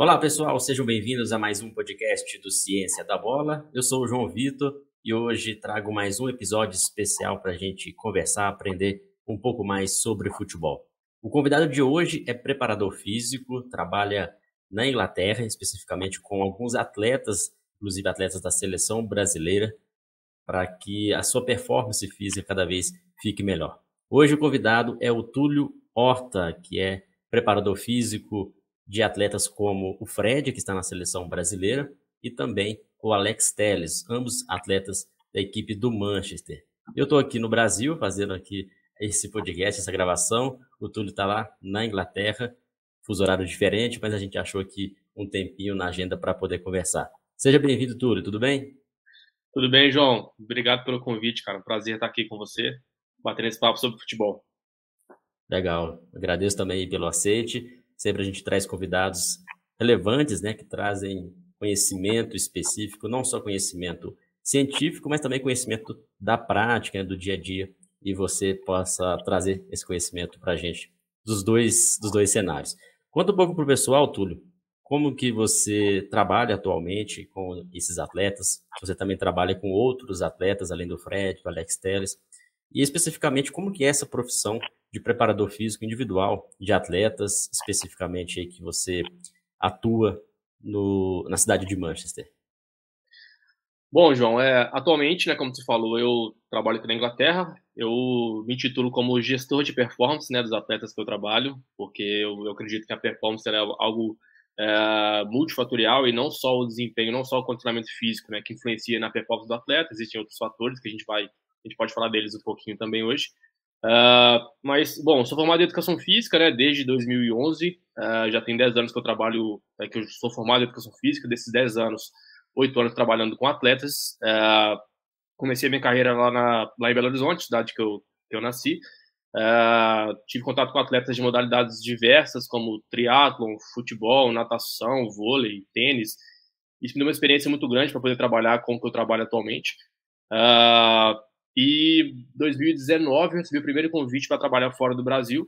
Olá, pessoal, sejam bem-vindos a mais um podcast do Ciência da Bola. Eu sou o João Vitor e hoje trago mais um episódio especial para a gente conversar, aprender um pouco mais sobre futebol. O convidado de hoje é preparador físico, trabalha na Inglaterra, especificamente com alguns atletas, inclusive atletas da seleção brasileira, para que a sua performance física cada vez fique melhor. Hoje o convidado é o Túlio Horta, que é preparador físico de atletas como o Fred, que está na seleção brasileira, e também o Alex Telles, ambos atletas da equipe do Manchester. Eu estou aqui no Brasil fazendo aqui esse podcast, essa gravação. O Túlio está lá na Inglaterra, fuso horário diferente, mas a gente achou aqui um tempinho na agenda para poder conversar. Seja bem-vindo, Túlio, tudo bem? Tudo bem, João. Obrigado pelo convite, cara. Prazer estar aqui com você, batendo esse papo sobre futebol. Legal. Agradeço também pelo aceite. Sempre a gente traz convidados relevantes, né, que trazem conhecimento específico, não só conhecimento científico, mas também conhecimento da prática, né, do dia a dia, e você possa trazer esse conhecimento para a gente dos dois, dos dois cenários. Conta um pouco para o pessoal, Túlio, como que você trabalha atualmente com esses atletas? Você também trabalha com outros atletas, além do Fred, do Alex Telles, e especificamente como que é essa profissão de preparador físico individual de atletas, especificamente aí que você atua no, na cidade de Manchester? Bom, João, é, atualmente, né, como você falou, eu trabalho aqui na Inglaterra. Eu me titulo como gestor de performance né, dos atletas que eu trabalho, porque eu, eu acredito que a performance é algo é, multifatorial e não só o desempenho, não só o condicionamento físico, né, que influencia na performance do atleta. Existem outros fatores que a gente vai, a gente pode falar deles um pouquinho também hoje. Uh, mas, bom, sou formado em Educação Física, né, desde 2011, uh, ah, já tem 10 anos que eu trabalho, é, que eu sou formado em Educação Física, desses 10 anos, 8 anos trabalhando com atletas, uh, comecei minha carreira lá, na, lá em Belo Horizonte, cidade que eu, que eu nasci, tive contato com atletas de modalidades diversas, como triatlon, futebol, natação, vôlei, tênis, isso me deu uma experiência muito grande para poder trabalhar com o que eu trabalho atualmente, Uh, e 2019 eu recebi o primeiro convite para trabalhar fora do Brasil.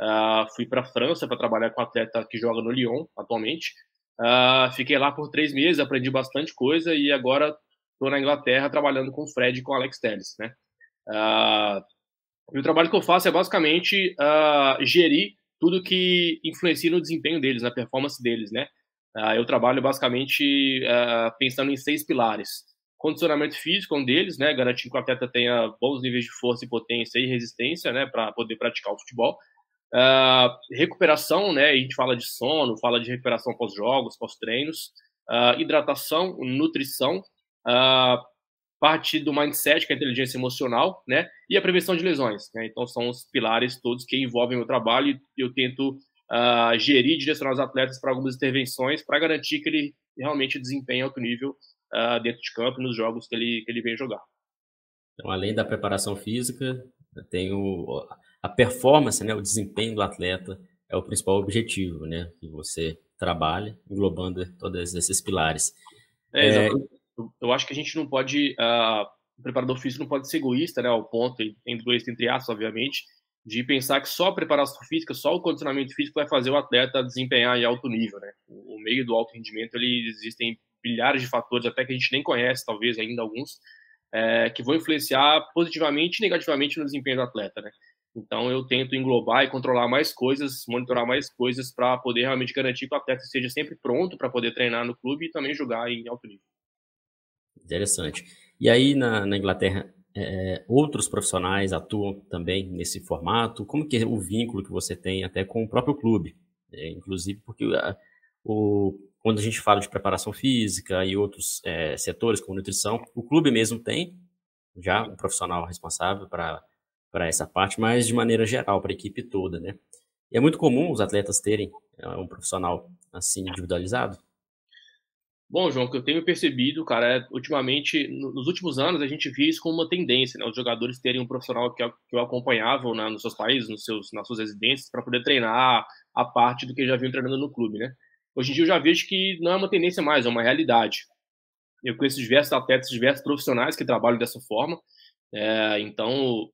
Uh, fui para a França para trabalhar com um atleta que joga no Lyon atualmente. Uh, fiquei lá por três meses, aprendi bastante coisa e agora estou na Inglaterra trabalhando com o Fred e com o Alex Telles. Né? Uh, e o trabalho que eu faço é basicamente gerir tudo que influencia no desempenho deles, na performance deles. Né? eu trabalho basicamente pensando em seis pilares. Condicionamento físico é um deles, né? Garantir que o atleta tenha bons níveis de força e potência e resistência, né? Para poder praticar o futebol. Uh, recuperação, né? A gente fala de sono, fala de recuperação pós-jogos, pós-treinos. Uh, hidratação, nutrição. Uh, parte do mindset, que é a inteligência emocional, né? E a prevenção de lesões. Né? Então, são os pilares todos que envolvem o trabalho e eu tento uh, gerir e direcionar os atletas para algumas intervenções para garantir que ele realmente desempenhe alto nível uh, dentro de campo nos jogos que ele, que ele vem jogar. Então, além da preparação física, tem o, a performance, né, o desempenho do atleta é o principal objetivo, né, que você trabalha, englobando todos esses pilares. É, é... Eu acho que a gente não pode, uh, o preparador físico não pode ser egoísta, né, ao ponto, egoísta entre aspas, obviamente, de pensar que só a preparação física, só o condicionamento físico vai fazer o atleta desempenhar em alto nível, né? O meio do alto rendimento, ele existem milhares de fatores, até que a gente nem conhece, talvez ainda alguns, é, que vão influenciar positivamente e negativamente no desempenho do atleta, né? Então eu tento englobar e controlar mais coisas, monitorar mais coisas para poder realmente garantir que o atleta esteja sempre pronto para poder treinar no clube e também jogar em alto nível. Interessante. E aí na, na Inglaterra, é, outros profissionais atuam também nesse formato? Como que é o vínculo que você tem até com o próprio clube? É, inclusive porque a, o, quando a gente fala de preparação física e outros é, setores, como nutrição, o clube mesmo tem já um profissional responsável para essa parte, mas de maneira geral, para a equipe toda, né? E é muito comum os atletas terem é, um profissional assim individualizado? Bom, João, o que eu tenho percebido, cara, é, ultimamente, nos últimos anos, a gente via isso como uma tendência, né? Os jogadores terem um profissional que, que o acompanhavam né, nos seus países, nos seus, nas suas residências, para poder treinar a parte do que já vinham treinando no clube, né? Hoje em dia eu já vejo que não é uma tendência mais, é uma realidade. Eu conheço diversos atletas, diversos profissionais que trabalham dessa forma. É, então,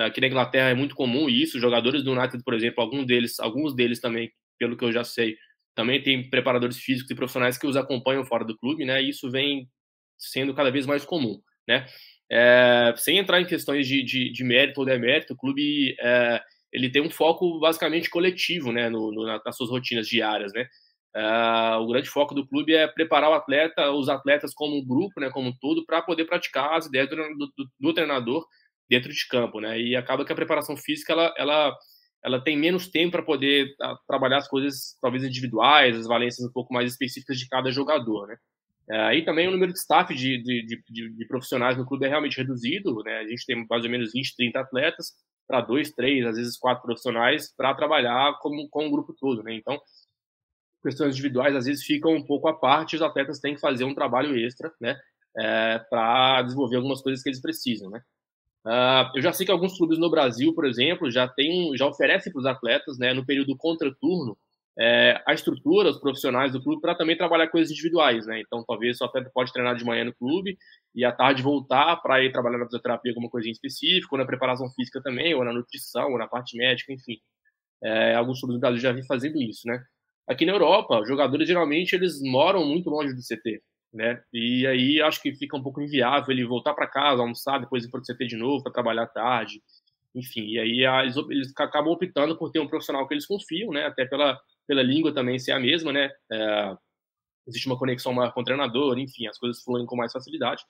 aqui na Inglaterra é muito comum isso. Jogadores do United, por exemplo, alguns deles, alguns deles também, pelo que eu já sei, também tem preparadores físicos e profissionais que os acompanham fora do clube, né? E isso vem sendo cada vez mais comum, né? É, sem entrar em questões de, de, de, mérito ou demérito, o clube é, ele tem um foco basicamente coletivo, né, no, no, nas suas rotinas diárias, né? É, o grande foco do clube é preparar o atleta, os atletas como um grupo, né, como um todo, para poder praticar as ideias do, do, do, treinador dentro de campo, né? E acaba que a preparação física ela, ela ela tem menos tempo para poder a, ah, trabalhar as coisas talvez individuais, as valências um pouco mais específicas de cada jogador, né? É, e também o número de staff de, de, de, de, profissionais no clube é realmente reduzido, né? A gente tem mais ou menos 20, 30 atletas para dois, três, às vezes quatro profissionais para trabalhar como, com o grupo todo, né? Então, questões individuais às vezes ficam um pouco à parte, os atletas têm que fazer um trabalho extra, né? É, para desenvolver algumas coisas que eles precisam, né? Uh, eu já sei que alguns clubes no Brasil, por exemplo, já tem, já oferecem para os atletas, né, no período contraturno, é, a estrutura, os profissionais do clube para também trabalhar coisas individuais, né? Então, talvez o atleta pode treinar de manhã no clube e à tarde voltar para ir trabalhar na fisioterapia alguma coisinha específica, ou na preparação física também, ou na nutrição, ou na parte médica, enfim. É, alguns clubes do Brasil já vêm fazendo isso, né? Aqui na Europa, os jogadores geralmente eles moram muito longe do CT né? E aí acho que fica um pouco inviável ele voltar para casa, almoçar, depois ir para o CT de novo para trabalhar tarde, enfim. E aí eles, eles, acabam optando por ter um profissional que eles confiam, né? Até pela pela língua também ser a mesma, né? É, existe uma conexão maior com o treinador, enfim, as coisas fluem com mais facilidade.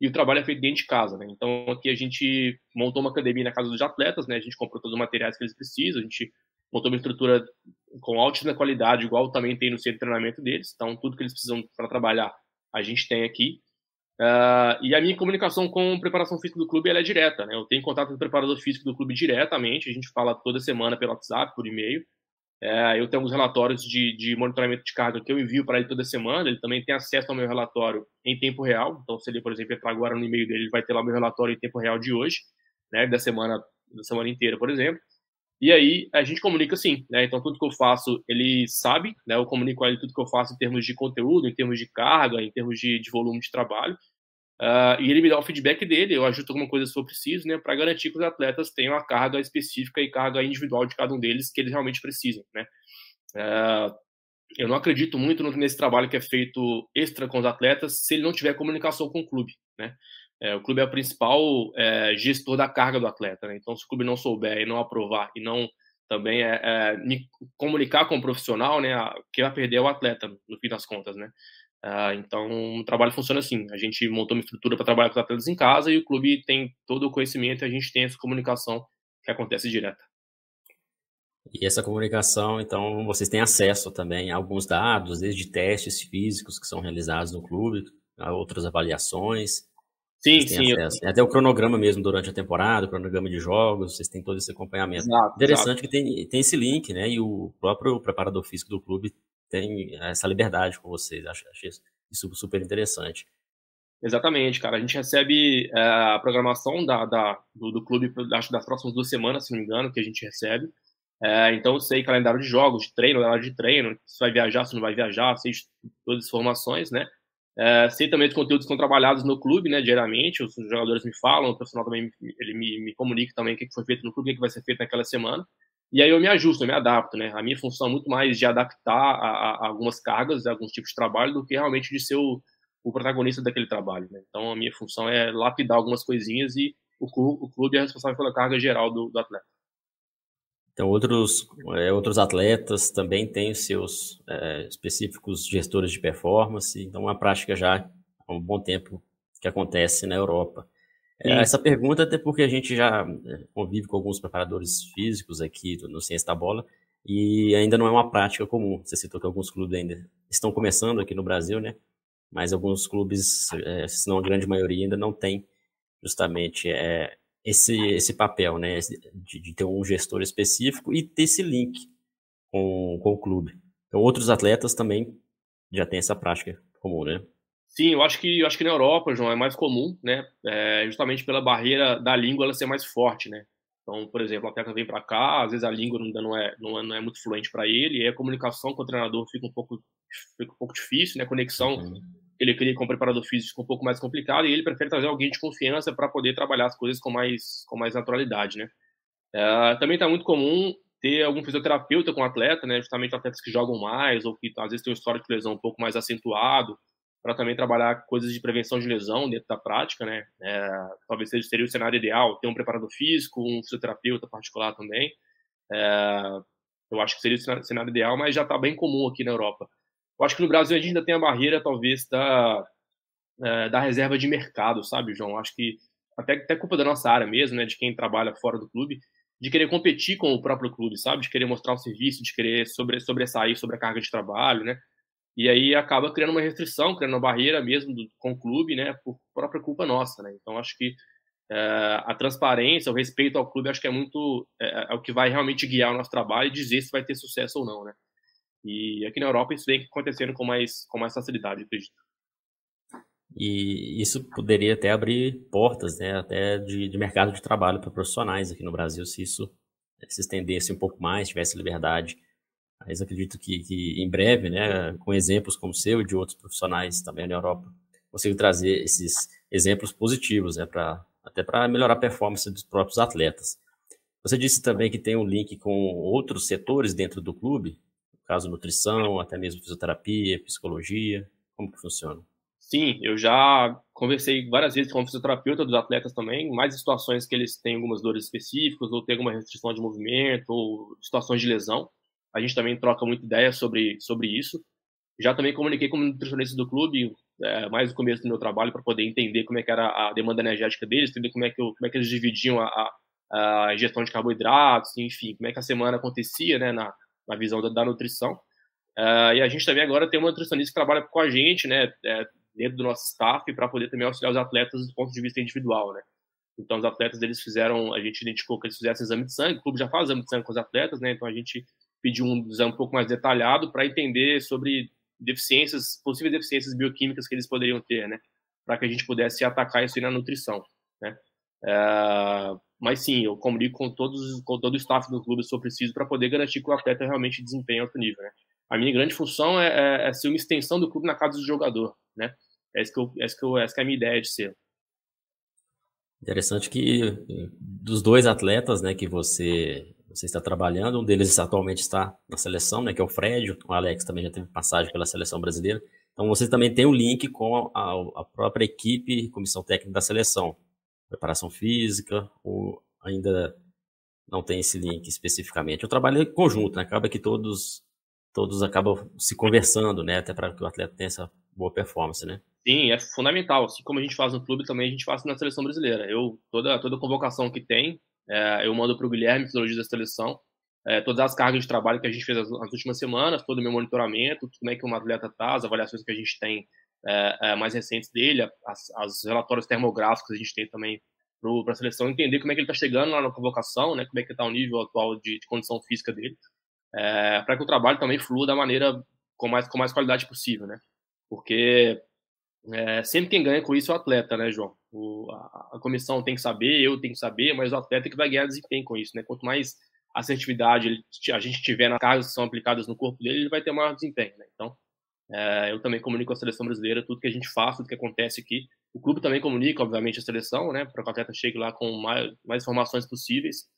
E o trabalho é feito dentro de casa, né? Então aqui a gente montou uma academia na casa dos atletas, né? A gente comprou todos os materiais que eles precisam, a gente montou uma estrutura com altíssima qualidade, igual também tem no centro de treinamento deles. Então tudo que eles precisam para trabalhar a gente tem aqui. Uh, e a minha comunicação com a preparação física do clube é direta, né? Eu tenho contato com o preparador físico do clube diretamente, a gente fala toda semana pelo WhatsApp, por e-mail. É, eu tenho alguns relatórios de, de, monitoramento de carga que eu envio para ele toda semana. Ele também tem acesso ao meu relatório em tempo real. Então, se ele, por exemplo, entrar agora no e-mail dele, ele vai ter lá o meu relatório em tempo real de hoje, né? Da semana, da semana inteira, por exemplo. E aí a gente comunica sim, né? Então tudo que eu faço ele sabe, né? Eu comunico a ele tudo que eu faço em termos de conteúdo, em termos de carga, em termos de, de volume de trabalho. Uh, e ele me dá o feedback dele, eu ajusto alguma coisa se for preciso, né? Para garantir que os atletas tenham a carga específica e carga individual de cada um deles que eles realmente precisam, né? Uh, eu não acredito muito nesse trabalho que é feito extra com os atletas se ele não tiver comunicação com o clube, né? É, o clube é o principal é, gestor da carga do atleta, né? Então, se o clube não souber e não aprovar e não também é, é comunicar com o profissional, né? Quem vai perder é o atleta, no fim das contas, né? Ah, então, o trabalho funciona assim. A gente montou uma estrutura para trabalhar com os atletas em casa e o clube tem todo o conhecimento e a gente tem essa comunicação que acontece direta. E essa comunicação, então, vocês têm acesso também a alguns dados, desde testes físicos que são realizados no clube, a outras avaliações. Sim, sim. Eu... Até o cronograma mesmo durante a temporada, o cronograma de jogos, vocês têm todo esse acompanhamento. Exato, Interessante exato. que tem, tem esse link, né? E o próprio preparador físico do clube tem essa liberdade com vocês. Acho, acho isso super interessante. Exatamente, cara. A gente recebe é, a programação da, da do, do, clube, acho das próximas duas semanas, se não me engano, que a gente recebe. É, então eu sei calendário de jogos, de treino, horário de treino, se vai viajar, se não vai viajar, sei todas as informações, né? É, sei também dos conteúdos que são trabalhados no clube, né, diariamente, os jogadores me falam, o profissional também ele me, me comunica também o que foi feito no clube, o que vai ser feito naquela semana, e aí eu me ajusto, eu me adapto, né, a minha função é muito mais de adaptar a, a algumas cargas, a alguns tipos de trabalho, do que realmente de ser o, o protagonista daquele trabalho, né, então a minha função é lapidar algumas coisinhas e o clube, o clube é responsável pela carga geral do, do atleta. Então, outros, é, outros atletas também têm os seus é, específicos gestores de performance, então, uma prática já há um bom tempo que acontece na Europa. É, essa pergunta, até porque a gente já é, convive com alguns preparadores físicos aqui no Ciência da Bola, e ainda não é uma prática comum. Você citou que alguns clubes ainda estão começando aqui no Brasil, né? Mas alguns clubes, é, se não a grande maioria, ainda não tem justamente é, esse, esse papel, né, de, de, ter um gestor específico e ter esse link com, com o clube. Então, outros atletas também já têm essa prática comum, né? Sim, eu acho que eu acho que na Europa, João, é mais comum, né? É, justamente pela barreira da língua ela ser mais forte, né? Então, por exemplo, o atleta vem para cá, às vezes a língua não, não, é, não, é, não é muito fluente para ele, e a comunicação com o treinador fica um pouco, fica um pouco difícil, né? A conexão uhum ele queria com um preparador físico um pouco mais complicado e ele prefere trazer alguém de confiança para poder trabalhar as coisas com mais, com mais naturalidade, né? É, também está muito comum ter algum fisioterapeuta com atleta, né, justamente atletas que jogam mais ou que às vezes tem um histórico de lesão um pouco mais acentuado, para também trabalhar coisas de prevenção de lesão dentro da prática, né? É, talvez seria o cenário ideal ter um preparador físico, um fisioterapeuta particular também. É, eu acho que seria o cenário ideal, mas já está bem comum aqui na Europa. Eu acho que no Brasil a gente ainda tem a barreira, talvez, da, é, da reserva de mercado, sabe, João? Eu acho que até, até culpa da nossa área mesmo, né, de quem trabalha fora do clube, de querer competir com o próprio clube, sabe? De querer mostrar o serviço, de querer sobre, sobressair sobre a carga de trabalho, né? E aí acaba criando uma restrição, criando uma barreira mesmo do, com o clube, né? Por própria culpa nossa, né? Então acho que é, a transparência, o respeito ao clube, acho que é muito é, é, o que vai realmente guiar o nosso trabalho e dizer se vai ter sucesso ou não, né? E aqui na Europa isso vem acontecendo com mais com mais facilidade, acredito. E isso poderia até abrir portas, né, até de, de mercado de trabalho para profissionais aqui no Brasil, se isso se estendesse um pouco mais, tivesse liberdade. Mas acredito que, que em breve, né, com exemplos como o seu e de outros profissionais também na Europa, consigo trazer esses exemplos positivos, né, pra, até para melhorar a performance dos próprios atletas. Você disse também que tem um link com outros setores dentro do clube, caso nutrição, até mesmo fisioterapia, psicologia, como que funciona? Sim, eu já conversei várias vezes com o fisioterapeuta dos atletas também, mais em situações que eles têm algumas dores específicas, ou têm alguma restrição de movimento, ou situações de lesão. A gente também troca muita ideia sobre, sobre isso. Já também comuniquei com o nutricionista do clube, é, mais no começo do meu trabalho, para poder entender como é que era a demanda energética deles, entender como é que, eu, como é que eles dividiam a, a, a ingestão de carboidratos, enfim, como é que a semana acontecia, né, na, na visão da, da nutrição. Uh, e a gente também agora tem uma nutricionista que trabalha com a gente, né, é, dentro do nosso staff para poder também auxiliar os atletas do ponto de vista individual, né? Então, os atletas, eles fizeram, a gente identificou que eles fizessem exame de sangue, o clube já faz exame de sangue com os atletas, né? Então, a gente pediu um exame um pouco mais detalhado para entender sobre deficiências, possíveis deficiências bioquímicas que eles poderiam ter, né? Para que a gente pudesse atacar isso aí na nutrição, né? É, mas sim, eu comunico com todos, com todo o staff do clube se for preciso para poder garantir que o atleta realmente desempenhe alto nível, né? A minha grande função é, é, é ser uma extensão do clube na casa do jogador, né? É isso que, eu, é isso que, eu, essa que é a minha ideia de ser. Interessante que dos dois atletas, né, que você você está trabalhando, um deles atualmente está na seleção, né, que é o Fred, o Alex também já teve passagem pela seleção brasileira. Então você também tem um link com a, a própria equipe, comissão técnica da seleção, preparação física, ou ainda não tem esse link especificamente. O trabalho é conjunto, né? acaba que todos todos acabam se conversando, né, até para que o atleta tenha essa boa performance, né? Sim, é fundamental. Assim como a gente faz no clube, também a gente faz na seleção brasileira. Eu, toda, toda convocação que tem, é, eu mando para o Guilherme, fisiologista da seleção, é, todas as cargas de trabalho que a gente fez as, últimas semanas, todo o meu monitoramento, como é que um atleta está, as avaliações que a gente tem é, é mais recentes dele, as, as, relatórios termográficos a gente tem também para a seleção, entender como é que ele está chegando lá na convocação, né, como é que está o nível atual de, de condição física dele, é, para que o trabalho também flua da maneira com mais, com mais qualidade possível, né? Porque é, sempre quem ganha com isso é o atleta, né, João? O, a, a, comissão tem que saber, eu tenho que saber, mas o atleta é que vai ganhar desempenho com isso, né? Quanto mais assertividade ele, a gente tiver nas cargas que são aplicadas no corpo dele, ele vai ter maior desempenho, né? Então, eu também comunico com a seleção brasileira tudo que a gente faz, tudo que acontece aqui. O clube também comunica, obviamente, a seleção, né? Para que o atleta chegue lá com mais, mais informações possíveis,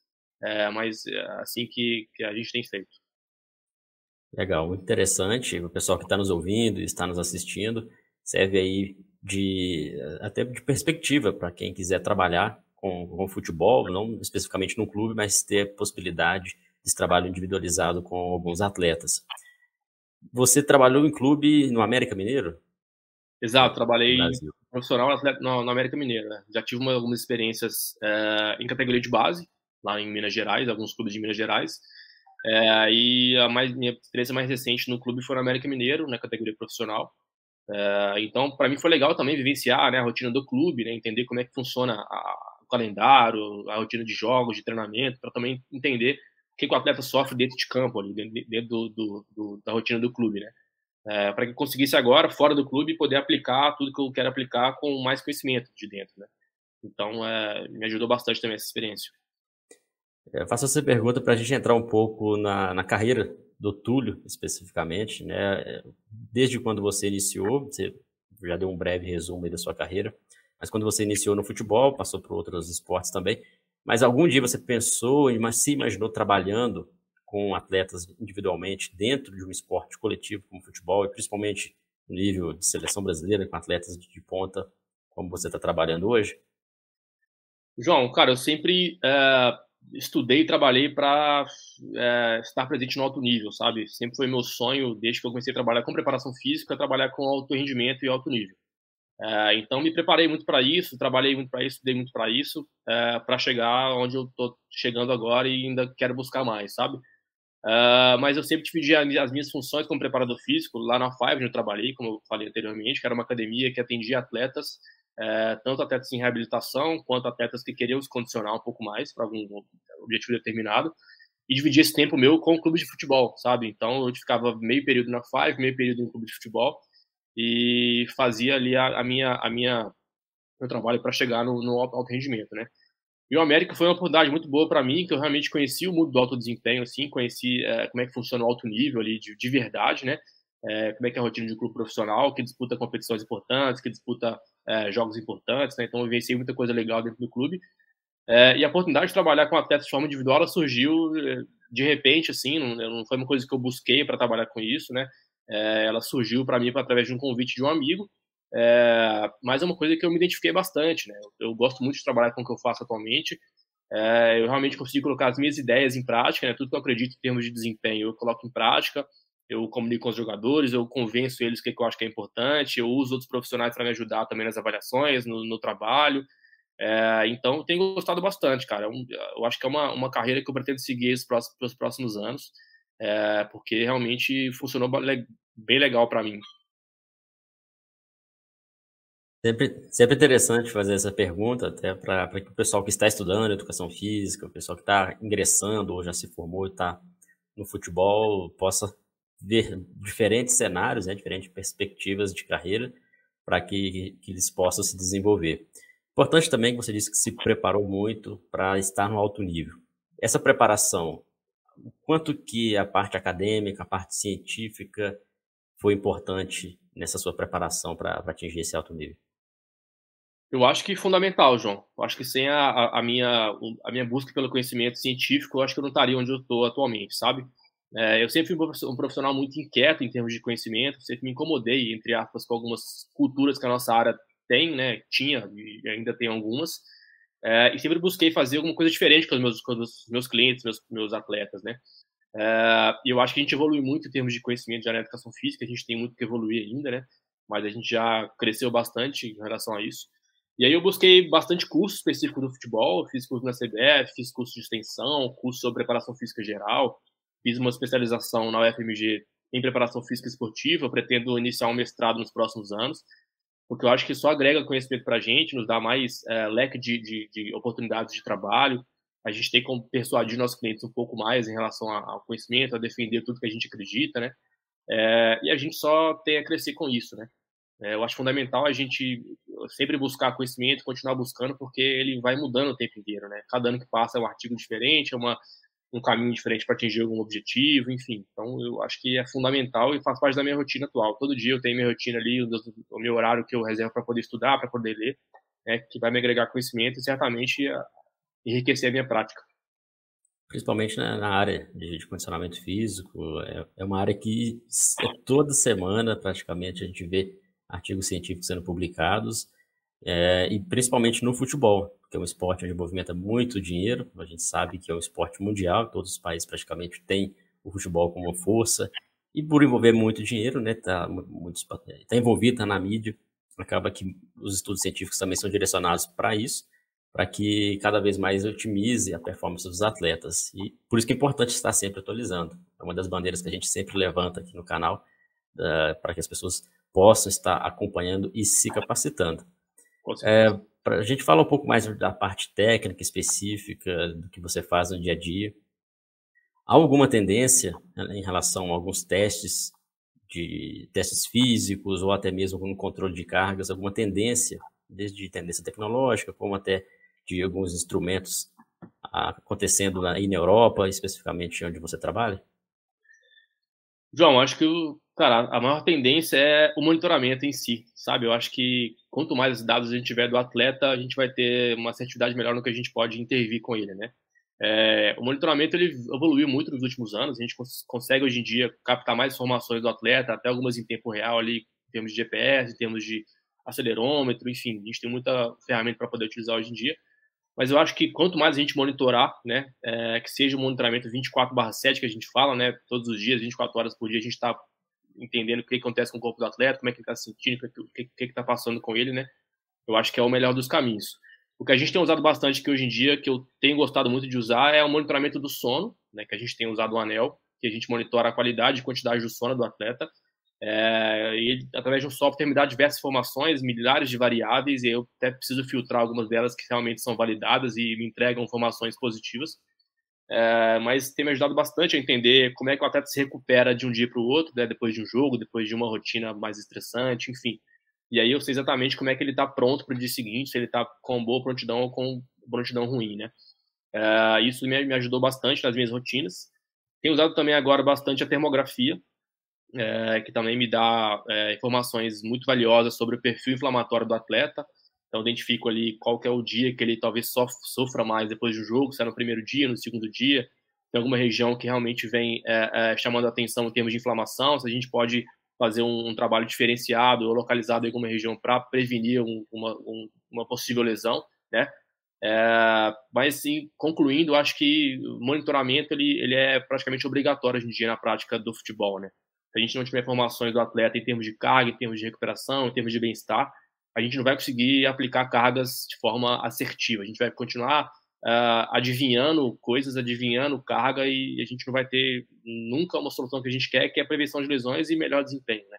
é, mas é assim que, que a gente tem feito. Legal, muito interessante. O pessoal que está nos ouvindo está nos assistindo serve aí de até de perspectiva para quem quiser trabalhar com, com futebol, não especificamente no clube, mas ter possibilidade de trabalho individualizado com alguns atletas. Você trabalhou em clube no América Mineiro? Exato, trabalhei profissional no, no América Mineiro. Né? Já tive uma, algumas experiências é, em categoria de base, lá em Minas Gerais, alguns clubes de Minas Gerais. É, e a mais, minha experiência mais recente no clube foi no América Mineiro, na categoria profissional. É, então, para mim foi legal também vivenciar né, a rotina do clube, né, entender como é que funciona a, o calendário, a rotina de jogos, de treinamento, para também entender que, que, o atleta sofre dentro de campo, ali, dentro do, do, do, da rotina do clube. Né? É, para que conseguisse agora, fora do clube, poder aplicar tudo que eu quero aplicar com mais conhecimento de dentro. Né? Então, é, me ajudou bastante também essa experiência. Eu faço essa pergunta para a gente entrar um pouco na, na carreira do Túlio, especificamente, né? Desde quando você iniciou, você já deu um breve resumo da sua carreira, mas quando você iniciou no futebol, passou por outros esportes também, mas algum dia você pensou e se imaginou trabalhando com atletas individualmente dentro de um esporte coletivo como futebol e principalmente no nível de seleção brasileira com atletas de ponta como você está trabalhando hoje? João, cara, eu sempre é, estudei e trabalhei para é, estar presente no alto nível, sabe? Sempre foi meu sonho, desde que eu comecei a trabalhar com preparação física, trabalhar com alto rendimento e alto nível. É, então, me preparei muito para isso, trabalhei muito para isso, estudei muito para isso, é, para chegar onde eu estou chegando agora e ainda quero buscar mais, sabe? É, mas eu sempre dividi as minhas funções como preparador físico. Lá na Five, onde eu trabalhei, como eu falei anteriormente, que era uma academia que atendia atletas, tanto atletas em reabilitação, quanto atletas que queriam se condicionar um pouco mais para algum objetivo determinado. E dividia esse tempo meu com o clube de futebol, sabe? Então, eu ficava meio período na Five, meio período no clube de futebol e fazia ali a, a minha a minha meu trabalho para chegar no, no, alto rendimento, né? E o América foi uma oportunidade muito boa para mim, que eu realmente conheci o mundo do alto desempenho, assim, conheci é, como é que funciona o alto nível ali de, de verdade, né? É, como é que é a rotina de um clube profissional, que disputa competições importantes, que disputa é, jogos importantes, né? Então eu venci muita coisa legal dentro do clube. É, e a oportunidade de trabalhar com atletas de forma individual surgiu é, de repente, assim, não, não foi uma coisa que eu busquei para trabalhar com isso, né? É, ela surgiu para mim através de um convite de um amigo, é, mas é uma coisa que eu me identifiquei bastante, né? Eu, eu gosto muito de trabalhar com o que eu faço atualmente. É, eu realmente consigo colocar as minhas ideias em prática, né? Tudo que eu acredito em termos de desempenho, eu coloco em prática. Eu comunico com os jogadores, eu convenço eles o que, eu acho que é importante. Eu uso outros profissionais para me ajudar também nas avaliações, no, no trabalho. É, então, tenho gostado bastante, cara. Eu, eu acho que é uma, uma carreira que eu pretendo seguir os próximos, próximos anos é, porque realmente funcionou bem legal para mim. Sempre, sempre interessante fazer essa pergunta, até para o pessoal que está estudando educação física, o pessoal que está ingressando ou já se formou e está no futebol, possa ver diferentes cenários, né, diferentes perspectivas de carreira, para que, que eles possam se desenvolver. Importante também que você disse que se preparou muito para estar no alto nível. Essa preparação o quanto que a parte acadêmica, a parte científica foi importante nessa sua preparação para atingir esse alto nível? Eu acho que fundamental, João. Eu acho que sem a, a, minha, a minha busca pelo conhecimento científico, eu acho que eu não estaria onde eu estou atualmente, sabe? É, eu sempre fui um profissional muito inquieto em termos de conhecimento, sempre me incomodei, entre aspas, com algumas culturas que a nossa área tem, né? Tinha e ainda tem algumas. É, e sempre busquei fazer alguma coisa diferente com os meus, com os meus clientes, meus, meus atletas, né? É, eu acho que a gente evolui muito em termos de conhecimento de educação física, a gente tem muito que evoluir ainda, né? Mas a gente já cresceu bastante em relação a isso. E aí eu busquei bastante curso específico do futebol, fiz curso na CBF, fiz curso de extensão, curso sobre preparação física geral, fiz uma especialização na UFMG em preparação física esportiva, pretendo iniciar um mestrado nos próximos anos porque eu acho que só agrega conhecimento para a gente, nos dá mais é, leque de, de, de, oportunidades de trabalho. A gente tem como persuadir nossos clientes um pouco mais em relação ao conhecimento, a defender tudo que a gente acredita, né? É, e a gente só tem a crescer com isso, né? É, eu acho fundamental a gente sempre buscar conhecimento, continuar buscando, porque ele vai mudando o tempo inteiro, né? Cada ano que passa é um artigo diferente, é uma, um caminho diferente para atingir algum objetivo, enfim. Então, eu acho que é fundamental e faz parte da minha rotina atual. Todo dia eu tenho minha rotina ali, o meu horário que eu reservo para poder estudar, para poder ler, né, que vai me agregar conhecimento e certamente enriquecer a minha prática. Principalmente na, área de, de condicionamento físico, é, é, uma área que é toda semana praticamente a gente vê artigos científicos sendo publicados, é, e principalmente no futebol que é um esporte onde movimenta muito dinheiro. A gente sabe que é um esporte mundial, todos os países praticamente têm o futebol como força. E por envolver muito dinheiro, né, tá, muito, tá envolvido, tá na mídia, acaba que os estudos científicos também são direcionados para isso, para que cada vez mais otimize a performance dos atletas. E por isso que é importante estar sempre atualizando. É uma das bandeiras que a gente sempre levanta aqui no canal, uh, para que as pessoas possam estar acompanhando e se capacitando. É, a gente falar um pouco mais da parte técnica específica do que você faz no dia a dia. Há alguma tendência né, em relação a alguns testes de testes físicos ou até mesmo no controle de cargas, alguma tendência, desde tendência tecnológica, como até de alguns instrumentos acontecendo aí na Europa, especificamente onde você trabalha? João, acho que Cara, a maior tendência é o monitoramento em si, sabe? Eu acho que quanto mais dados a gente tiver do atleta, a gente vai ter uma assertividade melhor no que a gente pode intervir com ele, né? É, o monitoramento ele evoluiu muito nos últimos anos. A gente cons consegue hoje em dia captar mais informações do atleta, até algumas em tempo real ali, em termos de GPS, em termos de acelerômetro, enfim, a gente tem muita ferramenta para poder utilizar hoje em dia. Mas eu acho que quanto mais a gente monitorar, né, é, que seja o monitoramento 24/7 que a gente fala, né, todos os dias, 24 horas por dia, a gente está entendendo o que acontece com o corpo do atleta, como é que ele está se sentindo, o que está passando com ele, né? Eu acho que é o melhor dos caminhos. O que a gente tem usado bastante aqui hoje em dia, que eu tenho gostado muito de usar, é o monitoramento do sono, né, que a gente tem usado o anel, que a gente monitora a qualidade e quantidade do sono do atleta. É, e através de um software me dá diversas informações, milhares de variáveis, e eu até preciso filtrar algumas delas que realmente são validadas e me entregam informações positivas. É, mas tem me ajudado bastante a entender como é que o atleta se recupera de um dia para o outro, né, depois de um jogo, depois de uma rotina mais estressante, enfim. E aí eu sei exatamente como é que ele está pronto para o dia seguinte, se ele está com boa prontidão ou com prontidão ruim, né? É, isso me, me ajudou bastante nas minhas rotinas. Tenho usado também agora bastante a termografia, é, que também me dá é, informações muito valiosas sobre o perfil inflamatório do atleta. Então, identifico ali qual que é o dia que ele talvez sofra mais depois do jogo, se é no primeiro dia, no segundo dia, tem alguma região que realmente vem é, é, chamando a atenção em termos de inflamação, se a gente pode fazer um, um trabalho diferenciado ou localizado em alguma região para prevenir um, uma, um, uma possível lesão, né? É, mas, sim, concluindo, acho que o monitoramento ele, ele é praticamente obrigatório hoje em dia na prática do futebol, né? Se a gente não tiver informações do atleta em termos de carga, em termos de recuperação, em termos de bem-estar, a gente não vai conseguir aplicar cargas de forma assertiva. A gente vai continuar uh, adivinhando coisas, adivinhando carga e a gente não vai ter nunca uma solução que a gente quer, que é a prevenção de lesões e melhor desempenho, né?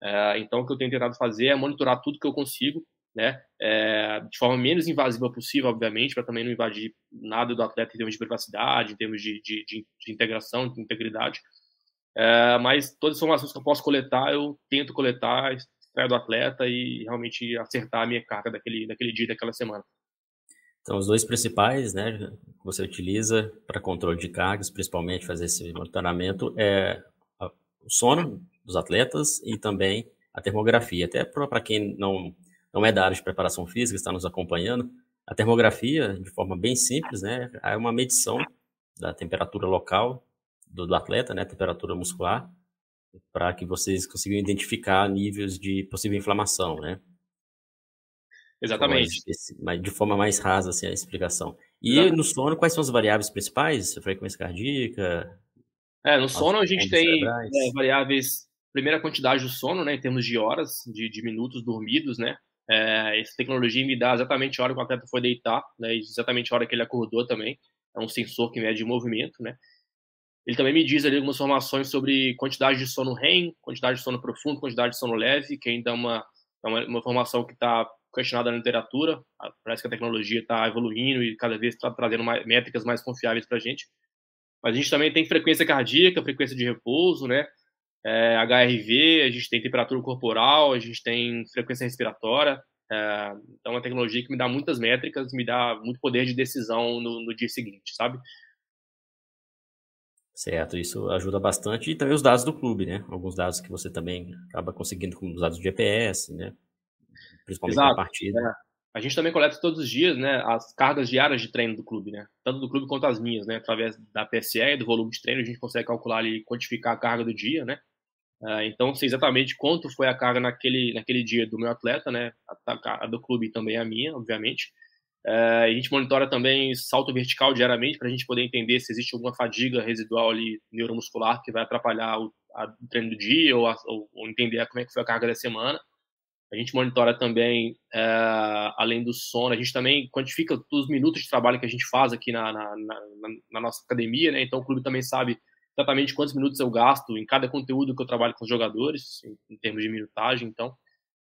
Uh, então, o que eu tenho tentado fazer é monitorar tudo que eu consigo, né? É, de forma menos invasiva possível, obviamente, para também não invadir nada do atleta em termos de privacidade, em termos de, de, de, de integração, de integridade. É, mas todas as informações que eu posso coletar, eu tento coletar, extrair do atleta e realmente acertar a minha carga daquele, daquele dia, daquela semana. Então, os dois principais, né, que você utiliza para controle de cargas, principalmente fazer esse monitoramento, é o sono dos atletas e também a termografia. Até para quem não, não é da área de preparação física, está nos acompanhando, a termografia, de forma bem simples, né, é uma medição da temperatura local do, do atleta, né, temperatura muscular, para que vocês consigam identificar níveis de possível inflamação, né? Exatamente. Mas de forma mais rasa, assim, a explicação. E Exatamente. no sono, quais são as variáveis principais? A frequência cardíaca? É, no sono a gente tem é, variáveis, primeira quantidade do sono, né, em termos de horas, de, de minutos dormidos, né? É, essa tecnologia me dá exatamente a hora que o atleta foi deitar, né, exatamente a hora que ele acordou também. É um sensor que mede o movimento, né? Ele também me diz ali algumas informações sobre quantidade de sono REM, quantidade de sono profundo, quantidade de sono leve, que ainda é uma, é uma, uma informação que está questionada na literatura. Parece que a tecnologia está evoluindo e cada vez está trazendo mais, métricas mais confiáveis para a gente. Mas a gente também tem frequência cardíaca, frequência de repouso, né? É, HRV, a gente tem temperatura corporal, a gente tem frequência respiratória. É, então, é uma tecnologia que me dá muitas métricas, me dá muito poder de decisão no, no dia seguinte, sabe? Certo, isso ajuda bastante. E também os dados do clube, né? Alguns dados que você também acaba conseguindo com os dados de GPS, né? Principalmente Exato, na partida. É. A gente também coleta todos os dias, né? As cargas diárias de treino do clube, né? Tanto do clube quanto as minhas, né? Através da PSE e do volume de treino, a gente consegue calcular ali, quantificar a carga do dia, né? Uh, então, sei exatamente quanto foi a carga naquele, naquele dia do meu atleta, né? A, a do clube também é a minha, obviamente. É, a gente monitora também salto vertical diariamente para a gente poder entender se existe alguma fadiga residual ali neuromuscular que vai atrapalhar o, a, o treino do dia ou, a, ou, ou, entender como é que foi a carga da semana. A gente monitora também, é, além do sono, a gente também quantifica os minutos de trabalho que a gente faz aqui na, na, na, na nossa academia, né? Então o clube também sabe exatamente quantos minutos eu gasto em cada conteúdo que eu trabalho com os jogadores, em, em termos de minutagem. Então,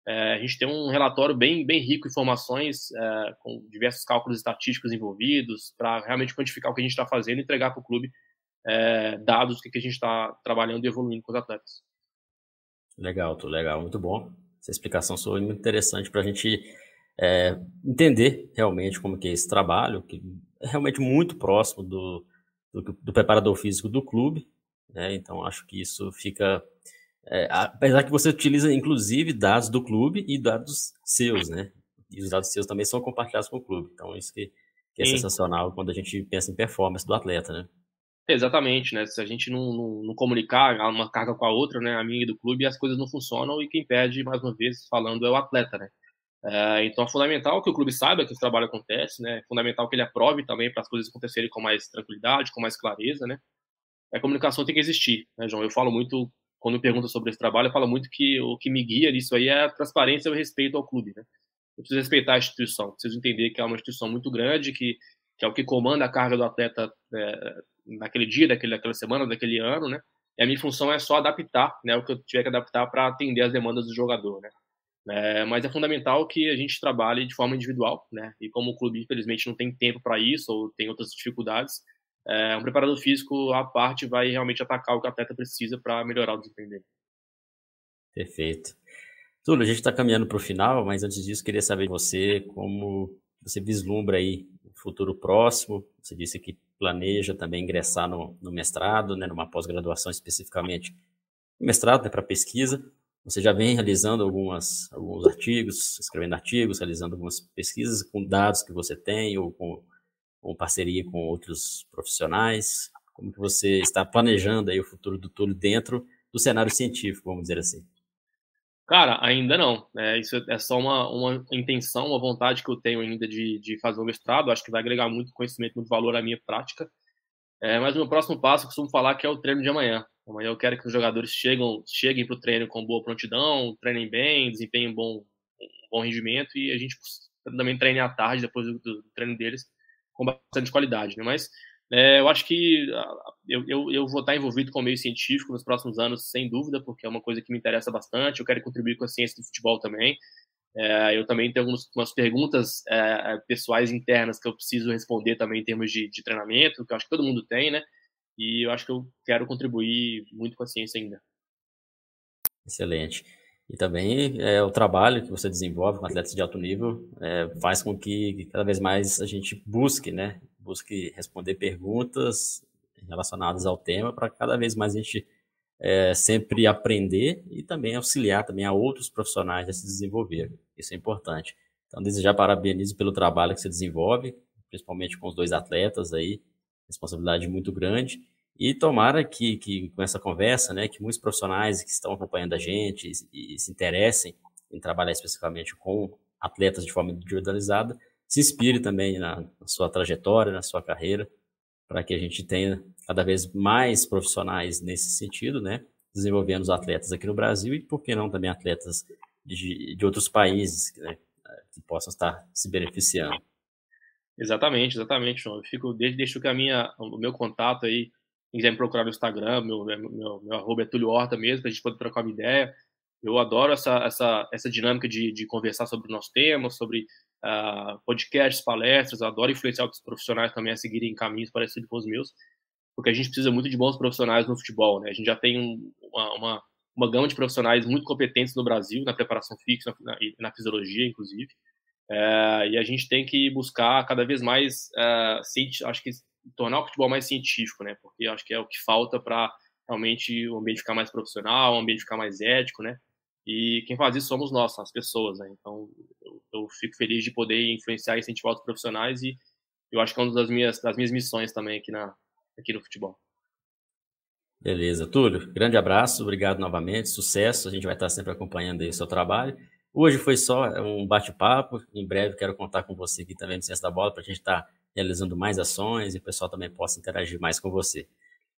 é, a gente tem um relatório bem, bem rico em informações, é, com diversos cálculos estatísticos envolvidos, para realmente quantificar o que a gente está fazendo e entregar para o clube é, dados do que, a gente está trabalhando e evoluindo com os atletas. Legal, tô legal, muito bom. Essa explicação foi muito interessante para a gente é, entender realmente como que é esse trabalho, que é realmente muito próximo do, do, do preparador físico do clube, né? Então acho que isso fica é, apesar que você utiliza, inclusive, dados do clube e dados seus, né? E os dados seus também são compartilhados com o clube. Então, isso que que é Sim. sensacional quando a gente pensa em performance do atleta, né? Exatamente, né? Se a gente não, não, não, comunicar uma carga com a outra, né? A minha e do clube, as coisas não funcionam e quem perde, mais uma vez, falando, é o atleta, né? É, então é fundamental que o clube saiba que esse trabalho acontece, né? É fundamental que ele aprove também para as coisas acontecerem com mais tranquilidade, com mais clareza, né? A comunicação tem que existir, né, João? Eu falo muito, quando me perguntam sobre esse trabalho, eu falo muito que o que me guia nisso aí é a transparência e o respeito ao clube, né? Eu preciso respeitar a instituição, preciso entender que é uma instituição muito grande, que, que é o que comanda a carga do atleta é, naquele dia, daquele, daquela semana, daquele ano, né? E a minha função é só adaptar, né? O que eu tiver que adaptar para atender as demandas do jogador, né? É, mas é fundamental que a gente trabalhe de forma individual, né? E como o clube, infelizmente, não tem tempo para isso ou tem outras dificuldades, é, um preparador físico à parte vai realmente atacar o que o atleta precisa para melhorar o desempenho dele. Perfeito. Túlio, a gente está caminhando para o final, mas antes disso, queria saber de você como você vislumbra aí o futuro próximo. Você disse que planeja também ingressar no, no mestrado, né, numa pós-graduação especificamente mestrado né, para pesquisa. Você já vem realizando algumas, alguns artigos, escrevendo artigos, realizando algumas pesquisas com dados que você tem ou com, com parceria com outros profissionais. Como que você está planejando aí o futuro do Túlio dentro do cenário científico, vamos dizer assim? Cara, ainda não. É, isso é só uma, uma intenção, uma vontade que eu tenho ainda de, de fazer um mestrado. Acho que vai agregar muito conhecimento, muito valor à minha prática. É, mas o meu próximo passo, eu costumo falar que é o treino de amanhã. Amanhã eu quero que os jogadores chegam, cheguem para o treino com boa prontidão, treinem bem, desempenhem um bom, bom rendimento e a gente também treine à tarde, depois do, do treino deles, com bastante qualidade. Né? Mas é, eu acho que eu, eu, eu, vou estar envolvido com o meio científico nos próximos anos, sem dúvida, porque é uma coisa que me interessa bastante. Eu quero contribuir com a ciência do futebol também. É, eu também tenho algumas perguntas é, pessoais internas que eu preciso responder também em termos de, de, treinamento, que eu acho que todo mundo tem, né? E eu acho que eu quero contribuir muito com a ciência ainda. Excelente. E também é, o trabalho que você desenvolve com atletas de alto nível é, faz com que cada vez mais a gente busque, né? Busque responder perguntas relacionadas ao tema para cada vez mais a gente é, sempre aprender e também auxiliar também a outros profissionais a se desenvolver. Isso é importante. Então, desde já parabenizo pelo trabalho que você desenvolve, principalmente com os dois atletas aí, responsabilidade muito grande. E tomara que, que com essa conversa, né, que muitos profissionais que estão acompanhando a gente e, e se interessem em trabalhar especificamente com atletas de forma individualizada, se inspire também na, na sua trajetória, na sua carreira, para que a gente tenha cada vez mais profissionais nesse sentido, né? Desenvolvendo os atletas aqui no Brasil e, por que não, também atletas de, de outros países né? que possam estar se beneficiando. Exatamente, exatamente, João. Eu fico, deixo, deixo que a minha, o meu contato aí, quem quiser me procurar no Instagram, meu, meu, meu, meu arroba é Tulio Horta mesmo, para a gente poder trocar uma ideia. Eu adoro essa, essa, essa dinâmica de, de conversar sobre o nosso tema, sobre uh, podcasts, palestras, eu adoro influenciar outros profissionais também a seguirem caminhos parecidos com os meus, porque a gente precisa muito de bons profissionais no futebol, né? A gente já tem um, uma, uma, uma, gama de profissionais muito competentes no Brasil, na preparação fixa na, na fisiologia, inclusive, é, e a gente tem que buscar cada vez mais, é, acho que tornar o futebol mais científico, né? Porque acho que é o que falta para realmente o ambiente ficar mais profissional, o ambiente ficar mais ético, né? E quem faz isso somos nós, as pessoas, né? Então, eu, eu, fico feliz de poder influenciar e incentivar os profissionais e eu acho que é uma das minhas, das minhas missões também aqui, na, aqui no futebol. Beleza. Túlio, grande abraço, obrigado novamente, sucesso, a gente vai estar sempre acompanhando aí o seu trabalho. Hoje foi só um bate-papo, em breve quero contar com você aqui também no Ciência da Bola, para a gente estar realizando mais ações e o pessoal também possa interagir mais com você.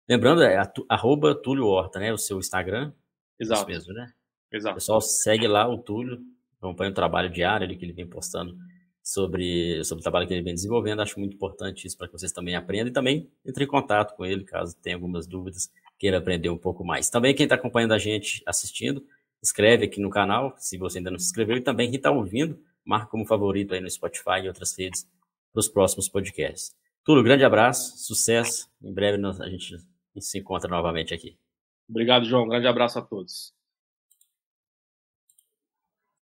Lembrando, é arroba Túlio Horta, né? O seu Instagram. Exato. Isso mesmo, né? Exato. O pessoal segue lá o Túlio, acompanha o trabalho diário ali que ele vem postando sobre, sobre o trabalho que ele vem desenvolvendo. Acho muito importante isso para que vocês também aprendam e também entre em contato com ele, caso tenha algumas dúvidas, queira aprender um pouco mais. Também quem está acompanhando a gente, assistindo, inscreve aqui no canal, se você ainda não se inscreveu, e também quem está ouvindo, marca como favorito aí no Spotify e outras redes para os próximos podcasts. Túlio, grande abraço, sucesso. Em breve a gente se encontra novamente aqui. Obrigado, João. Grande abraço a todos.